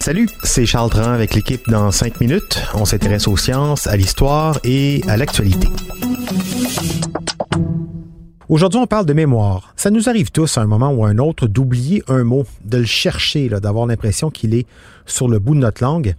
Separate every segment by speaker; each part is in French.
Speaker 1: Salut, c'est Charles Dran avec l'équipe dans 5 minutes. On s'intéresse aux sciences, à l'histoire et à l'actualité. Aujourd'hui, on parle de mémoire. Ça nous arrive tous à un moment ou à un autre d'oublier un mot, de le chercher, d'avoir l'impression qu'il est sur le bout de notre langue.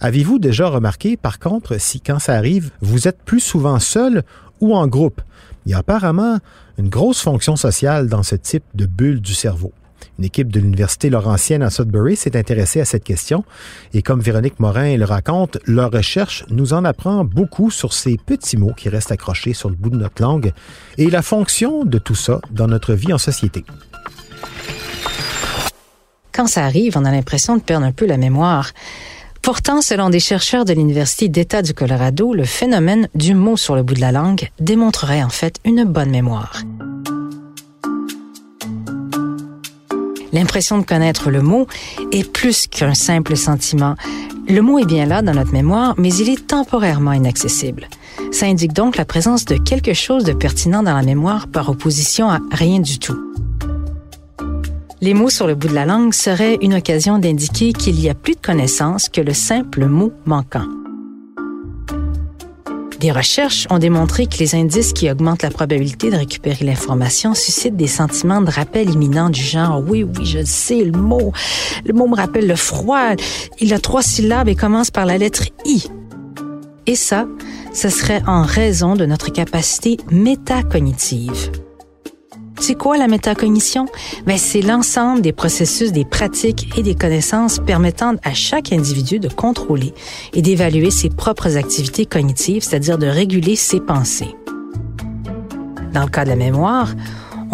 Speaker 1: Avez-vous déjà remarqué, par contre, si quand ça arrive, vous êtes plus souvent seul ou en groupe? Il y a apparemment une grosse fonction sociale dans ce type de bulle du cerveau. Une équipe de l'Université Laurentienne à Sudbury s'est intéressée à cette question et comme Véronique Morin le raconte, leur recherche nous en apprend beaucoup sur ces petits mots qui restent accrochés sur le bout de notre langue et la fonction de tout ça dans notre vie en société.
Speaker 2: Quand ça arrive, on a l'impression de perdre un peu la mémoire. Pourtant, selon des chercheurs de l'Université d'État du Colorado, le phénomène du mot sur le bout de la langue démontrerait en fait une bonne mémoire. L'impression de connaître le mot est plus qu'un simple sentiment. Le mot est bien là dans notre mémoire, mais il est temporairement inaccessible. Ça indique donc la présence de quelque chose de pertinent dans la mémoire par opposition à rien du tout. Les mots sur le bout de la langue seraient une occasion d'indiquer qu'il y a plus de connaissances que le simple mot manquant. Des recherches ont démontré que les indices qui augmentent la probabilité de récupérer l'information suscitent des sentiments de rappel imminent du genre oui, oui, je sais, le mot. Le mot me rappelle le froid. Il a trois syllabes et commence par la lettre I. Et ça, ce serait en raison de notre capacité métacognitive. C'est quoi la métacognition? Ben, c'est l'ensemble des processus, des pratiques et des connaissances permettant à chaque individu de contrôler et d'évaluer ses propres activités cognitives, c'est-à-dire de réguler ses pensées. Dans le cas de la mémoire,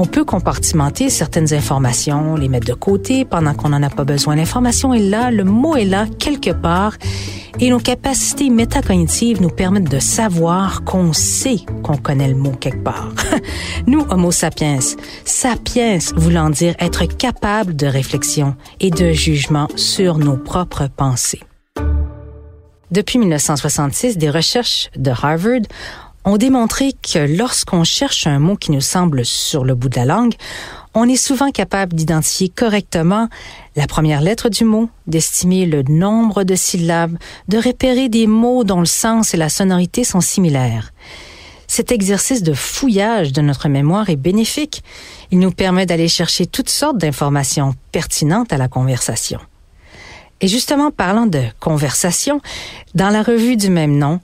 Speaker 2: on peut compartimenter certaines informations, les mettre de côté pendant qu'on n'en a pas besoin. L'information est là, le mot est là quelque part et nos capacités métacognitives nous permettent de savoir qu'on sait qu'on connaît le mot quelque part. nous, Homo sapiens, sapiens voulant dire être capable de réflexion et de jugement sur nos propres pensées. Depuis 1966, des recherches de Harvard ont démontré que lorsqu'on cherche un mot qui nous semble sur le bout de la langue, on est souvent capable d'identifier correctement la première lettre du mot, d'estimer le nombre de syllabes, de repérer des mots dont le sens et la sonorité sont similaires. Cet exercice de fouillage de notre mémoire est bénéfique. Il nous permet d'aller chercher toutes sortes d'informations pertinentes à la conversation. Et justement, parlant de conversation, dans la revue du même nom,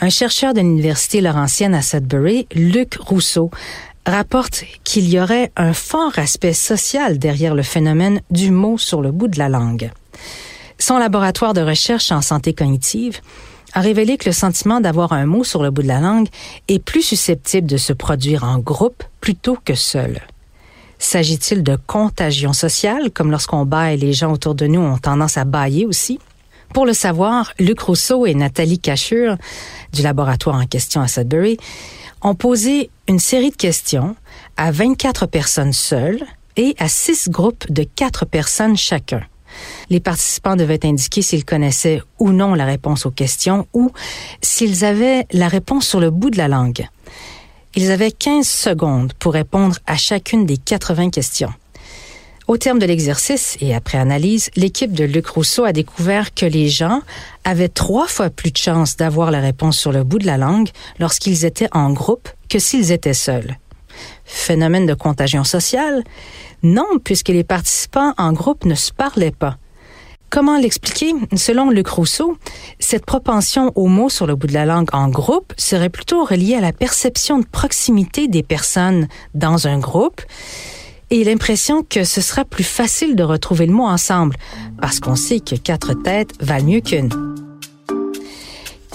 Speaker 2: un chercheur de l'Université Laurentienne à Sudbury, Luc Rousseau, rapporte qu'il y aurait un fort aspect social derrière le phénomène du mot sur le bout de la langue. Son laboratoire de recherche en santé cognitive a révélé que le sentiment d'avoir un mot sur le bout de la langue est plus susceptible de se produire en groupe plutôt que seul. S'agit-il de contagion sociale, comme lorsqu'on baille, les gens autour de nous ont tendance à bailler aussi? Pour le savoir, Luc Rousseau et Nathalie Cachure, du laboratoire en question à Sudbury, ont posé une série de questions à 24 personnes seules et à six groupes de quatre personnes chacun. Les participants devaient indiquer s'ils connaissaient ou non la réponse aux questions ou s'ils avaient la réponse sur le bout de la langue. Ils avaient 15 secondes pour répondre à chacune des 80 questions. Au terme de l'exercice et après analyse, l'équipe de Luc Rousseau a découvert que les gens avaient trois fois plus de chances d'avoir la réponse sur le bout de la langue lorsqu'ils étaient en groupe que s'ils étaient seuls. Phénomène de contagion sociale? Non, puisque les participants en groupe ne se parlaient pas. Comment l'expliquer? Selon Luc Rousseau, cette propension aux mots sur le bout de la langue en groupe serait plutôt reliée à la perception de proximité des personnes dans un groupe et l'impression que ce sera plus facile de retrouver le mot ensemble, parce qu'on sait que quatre têtes valent mieux qu'une.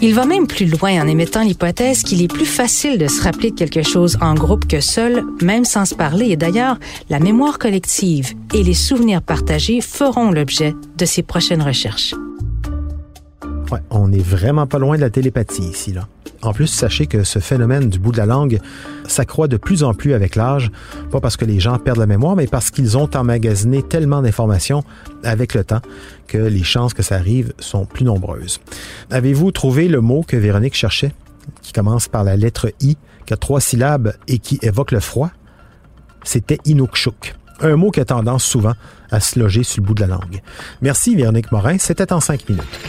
Speaker 2: Il va même plus loin en émettant l'hypothèse qu'il est plus facile de se rappeler de quelque chose en groupe que seul, même sans se parler. Et d'ailleurs, la mémoire collective et les souvenirs partagés feront l'objet de ses prochaines recherches.
Speaker 1: Ouais, on n'est vraiment pas loin de la télépathie ici, là. En plus, sachez que ce phénomène du bout de la langue s'accroît de plus en plus avec l'âge, pas parce que les gens perdent la mémoire, mais parce qu'ils ont emmagasiné tellement d'informations avec le temps que les chances que ça arrive sont plus nombreuses. Avez-vous trouvé le mot que Véronique cherchait, qui commence par la lettre I, qui a trois syllabes et qui évoque le froid? C'était Inukshuk un mot qui a tendance souvent à se loger sur le bout de la langue. Merci Véronique Morin, c'était en cinq minutes.